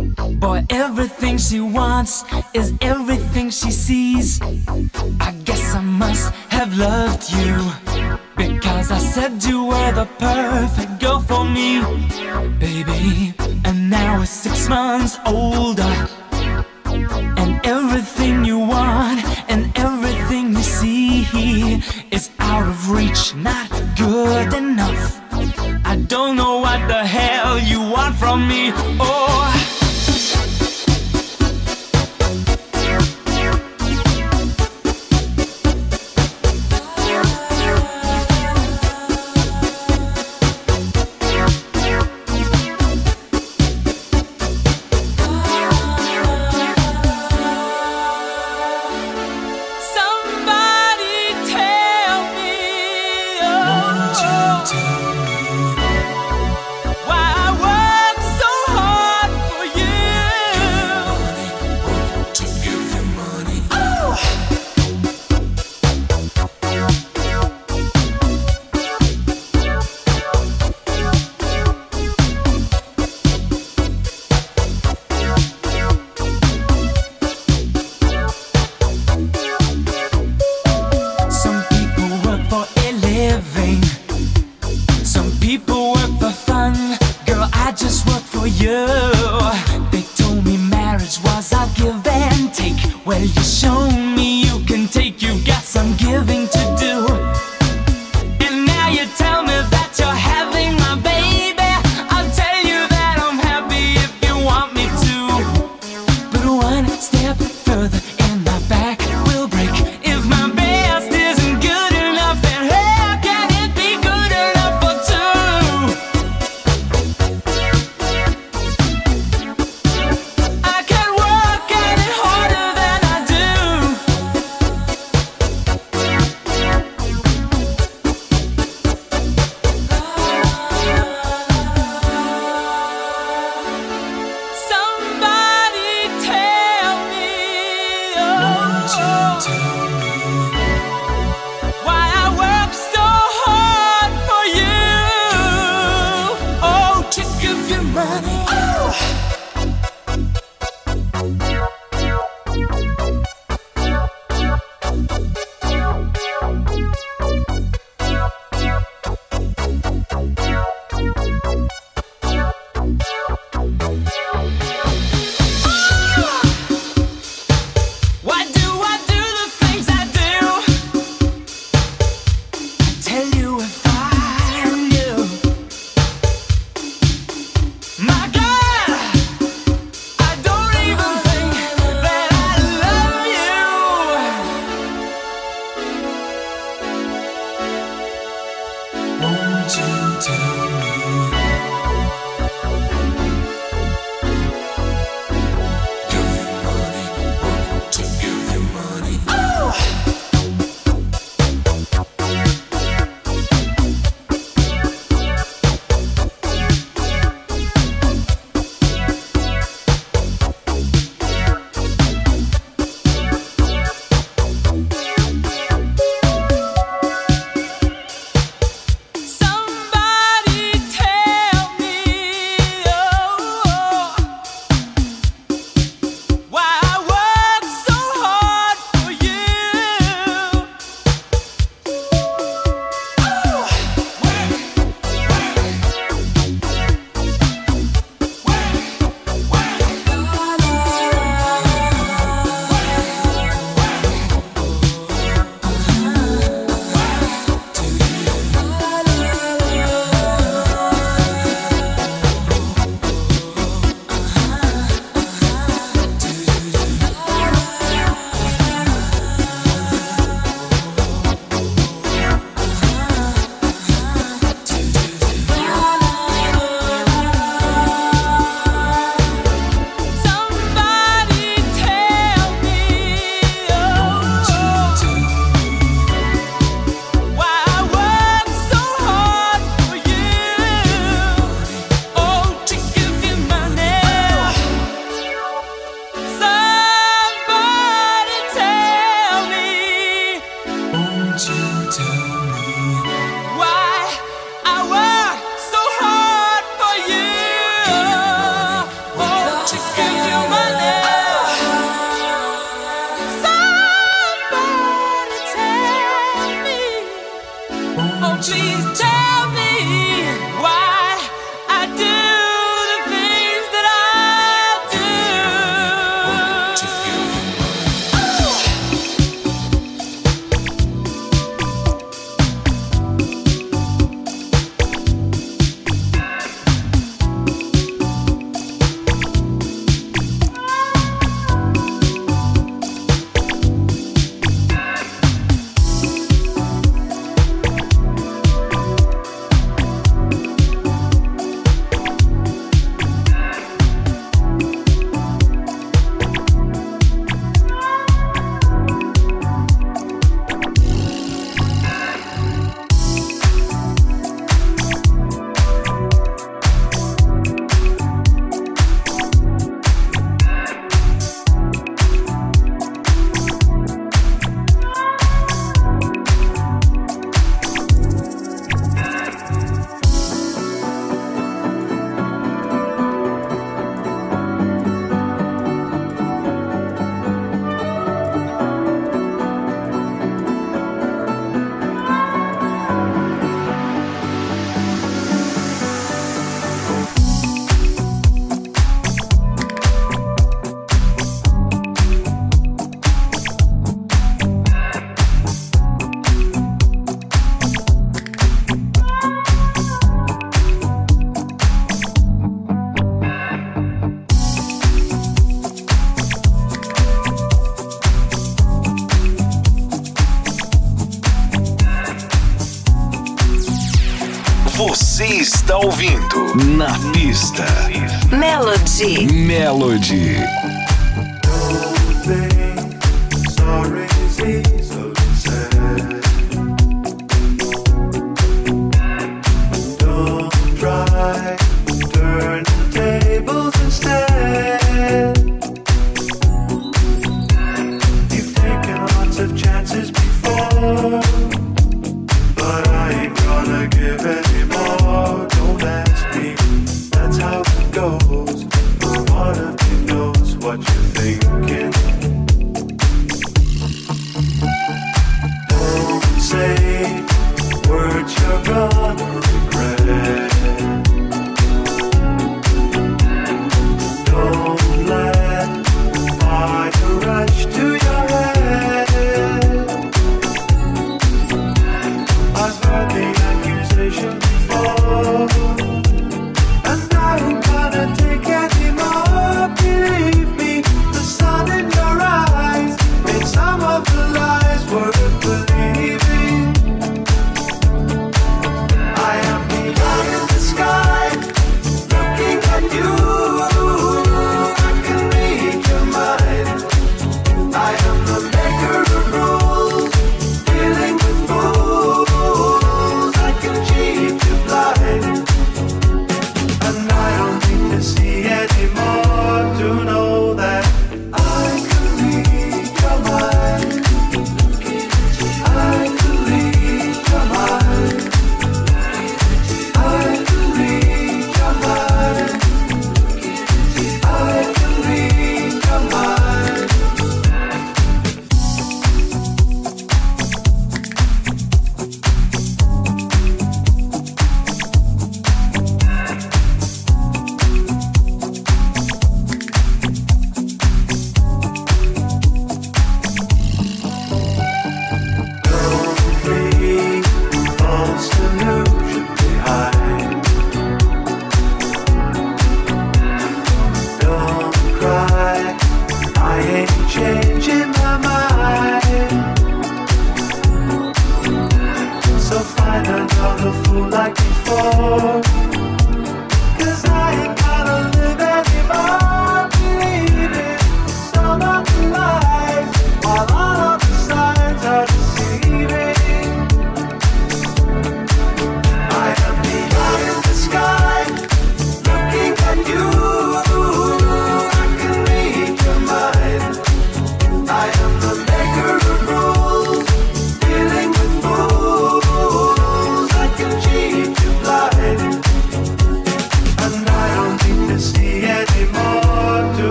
boy, everything she wants is everything she sees. I guess I must have loved you because I said you were the perfect girl for me, baby. And now we're six months older, and everything you want and everything you see is out of reach, not good enough. I don't know what the hell you want from me. Oh. They told me marriage was a give and take. Well, you shown me you can take. You've got some giving to do. Melody. Melody.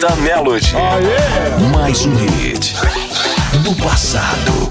da Melody. Oh. Mais um hit do passado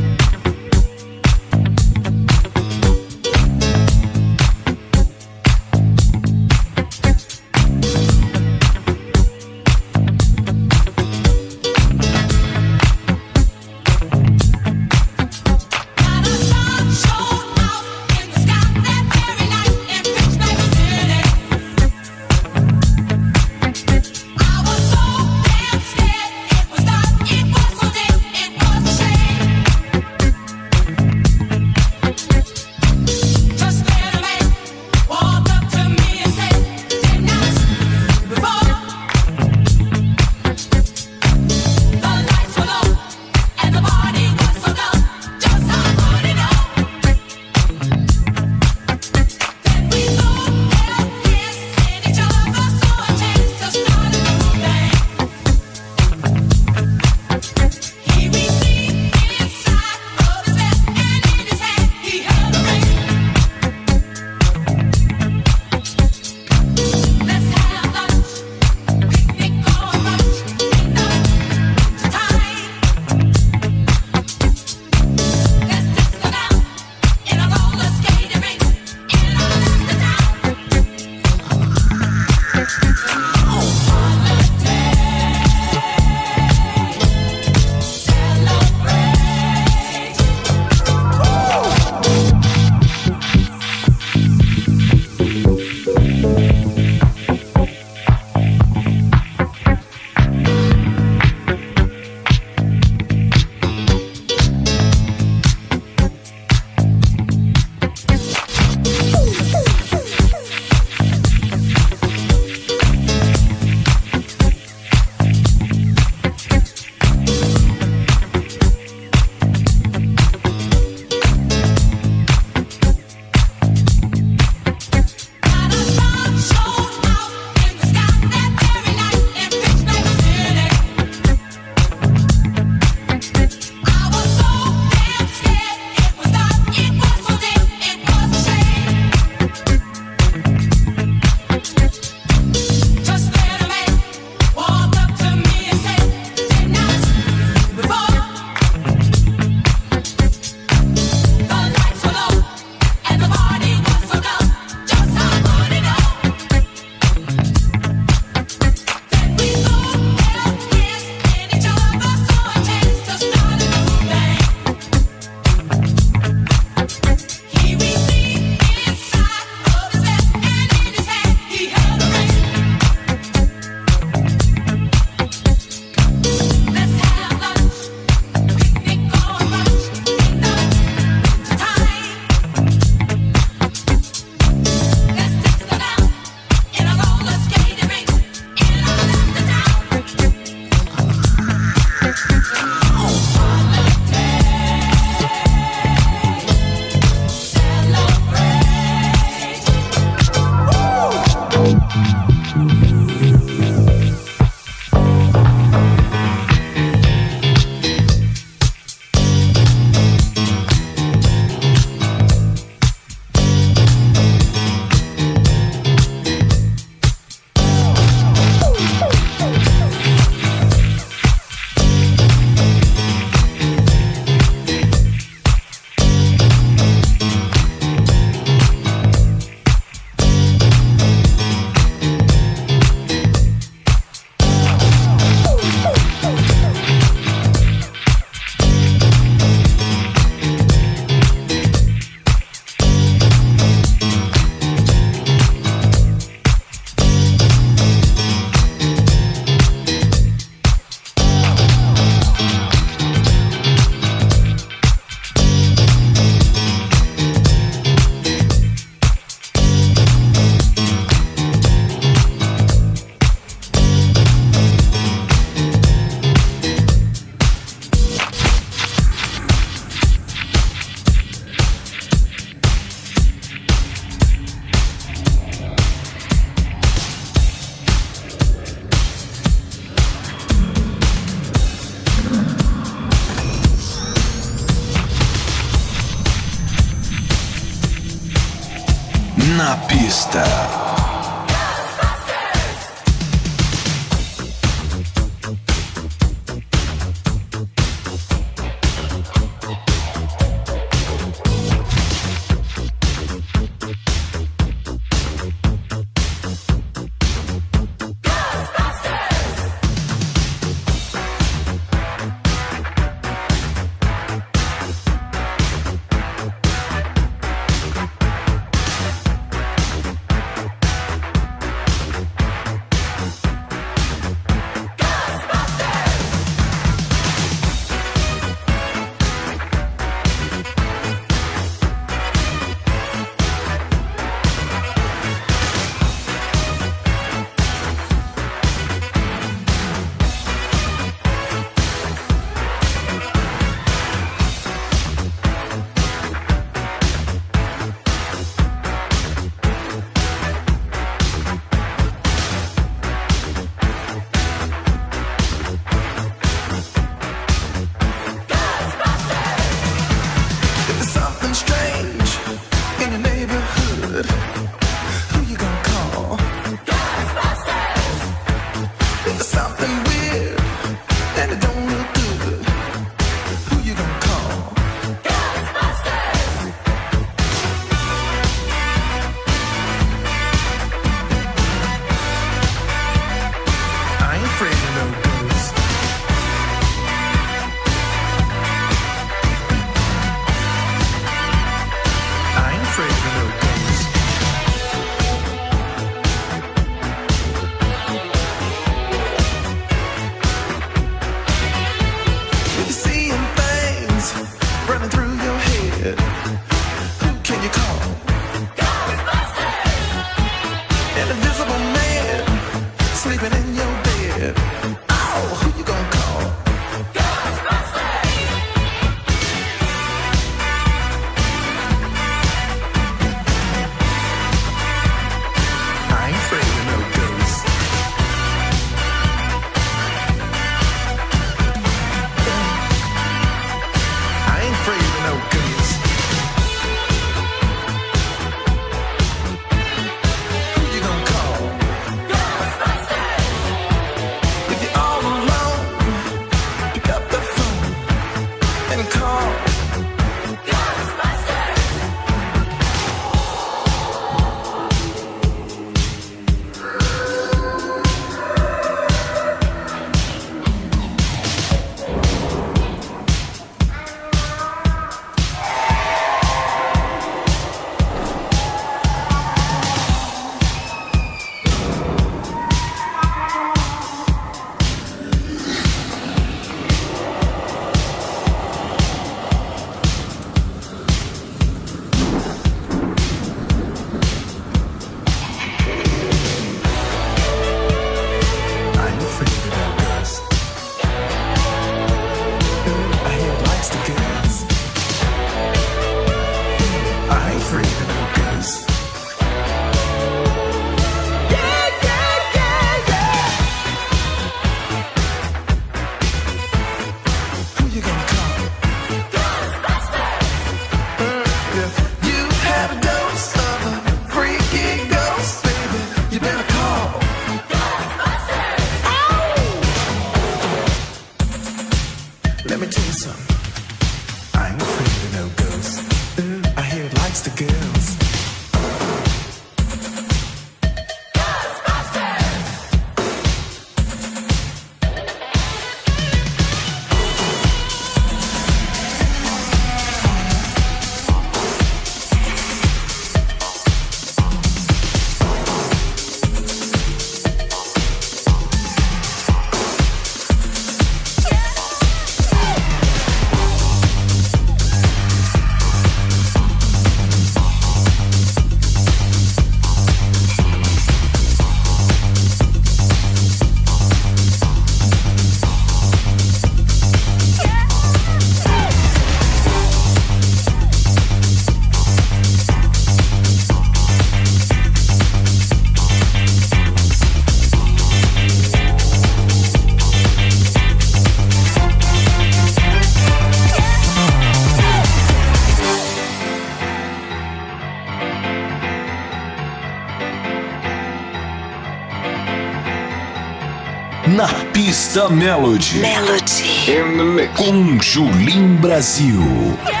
Revista Melody. Melody. Com Julim Brasil. Yeah!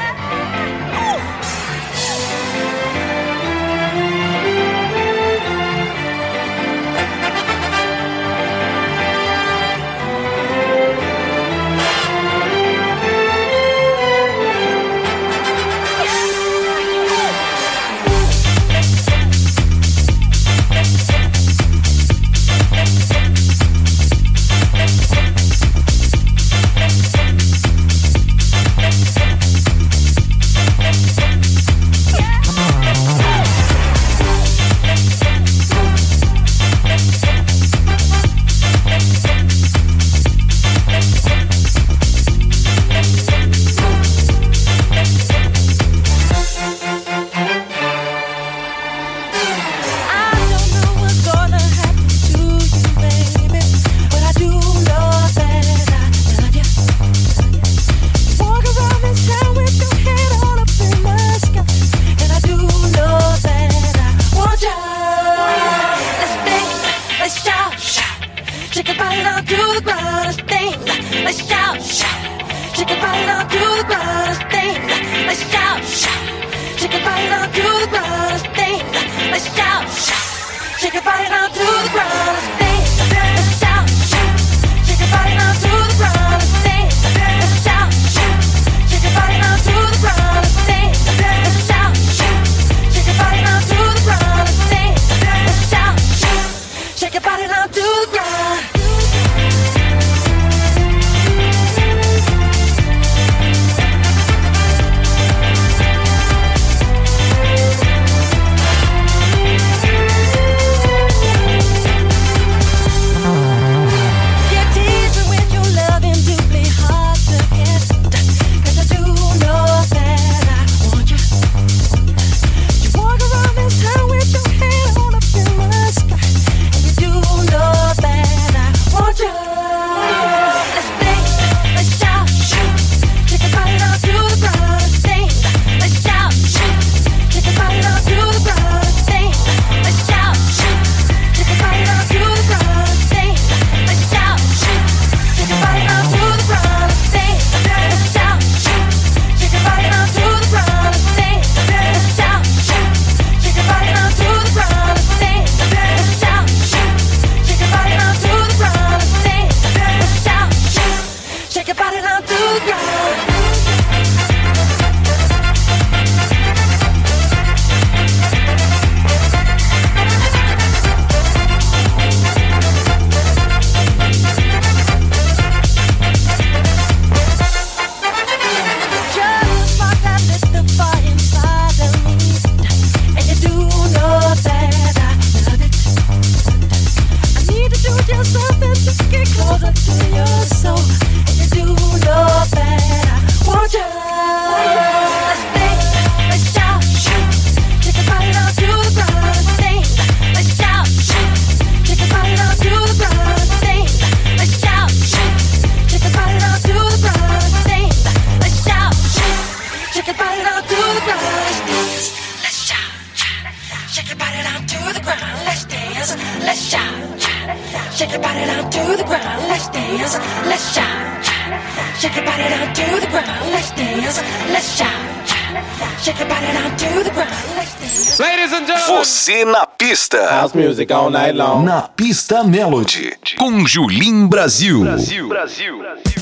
Night long. Na pista Melody. Com Julim Brasil. Brasil. Brasil. Melody.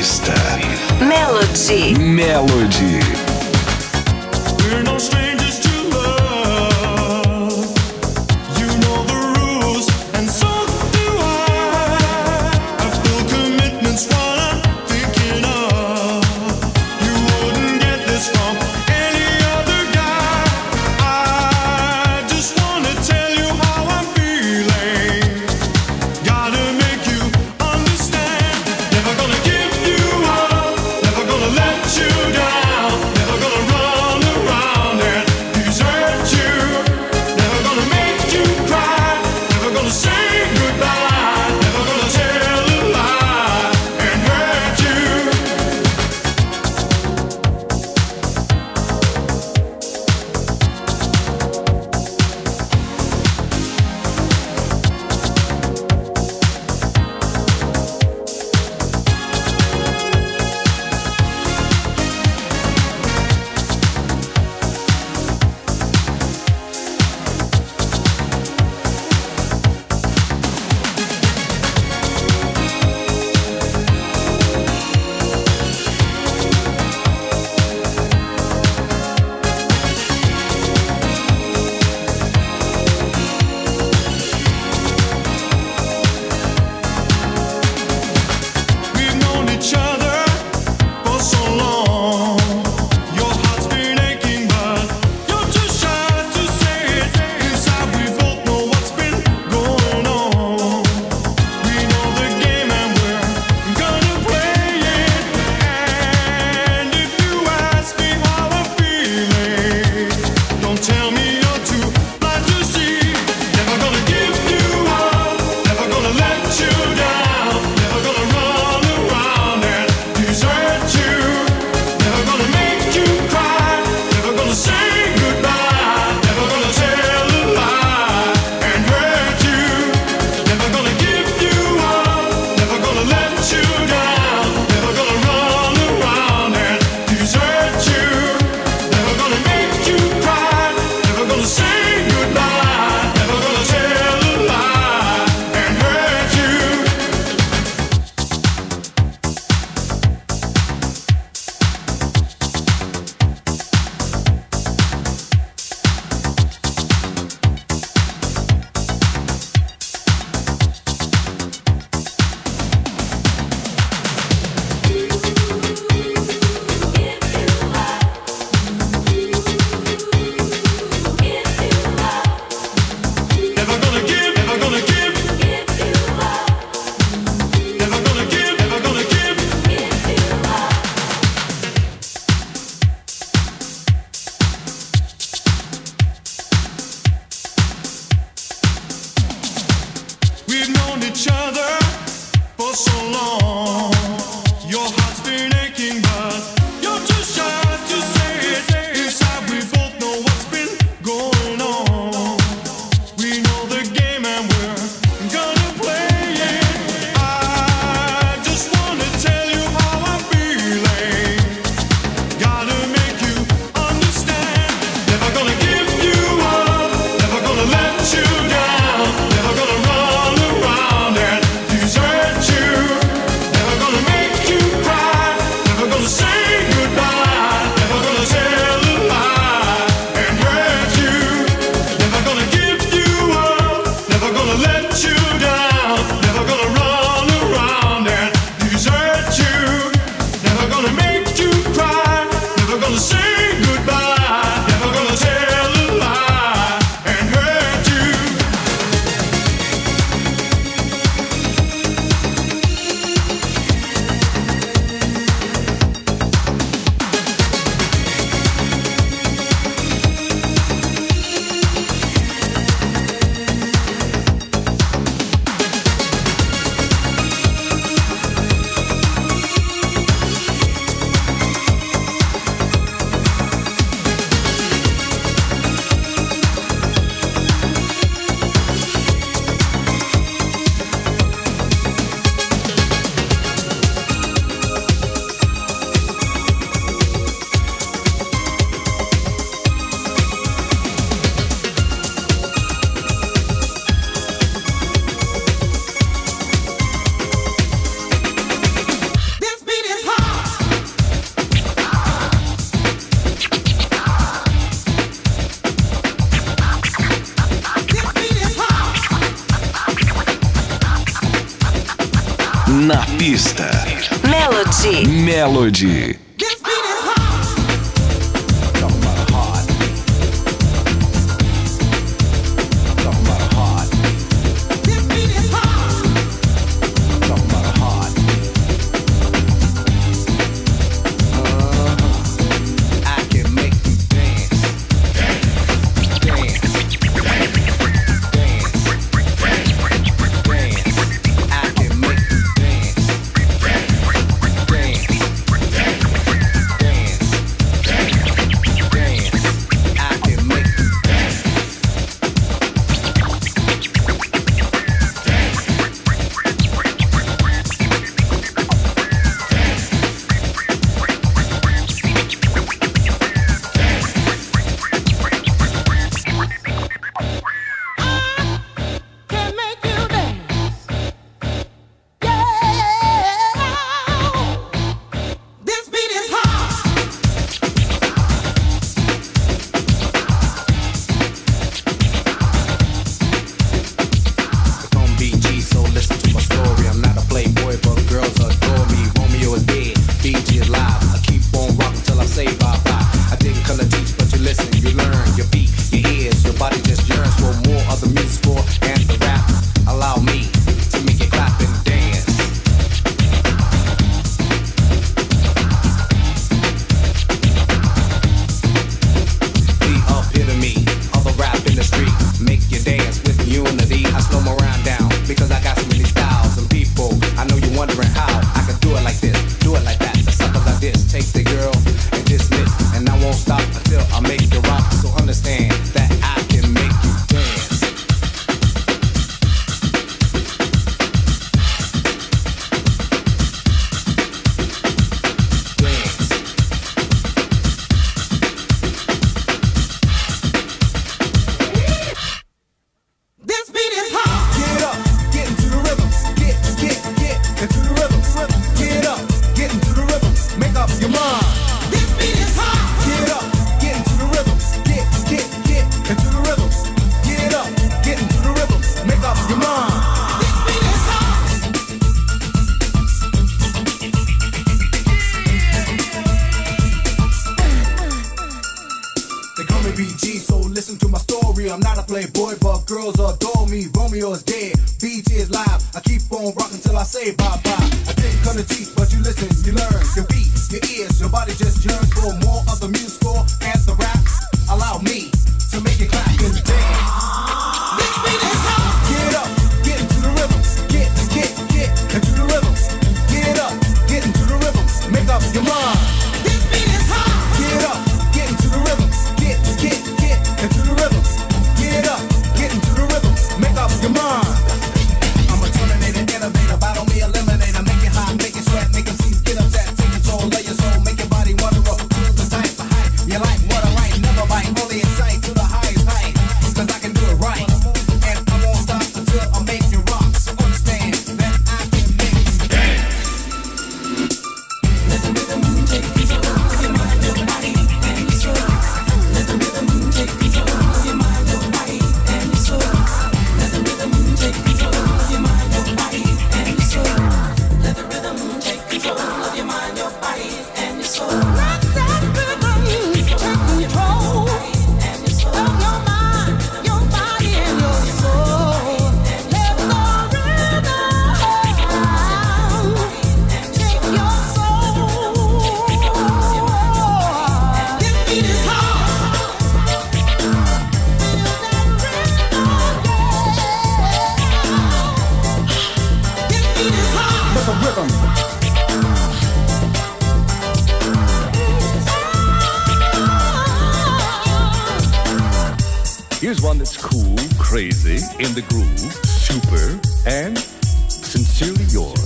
Криста. Мелоди. Мелоди. BG, so listen to my story. I'm not a playboy, but girls adore me. Romeo's dead, BG is live. I keep on rocking till I say bye bye. I didn't cut the teeth, but you listen, you learn. Your beats, your ears, your body just yearns for more of the musical and the rap. Allow me to make it clap and dance. Let's be Sincerely yours.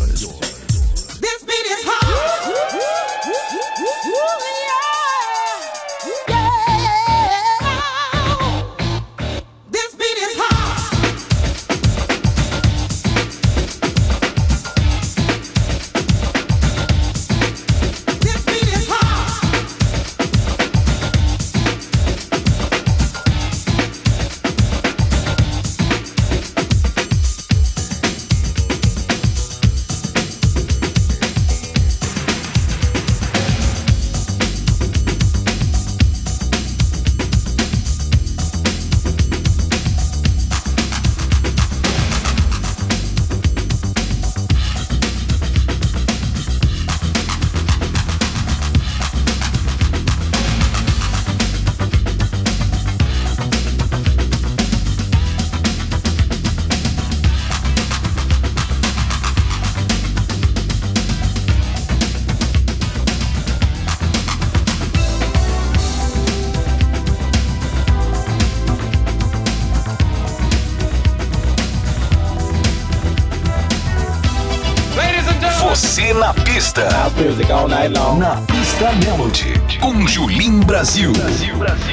Brasil. Brasil, Brasil.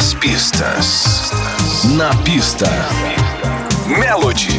Das pistas. Na pista. Melody.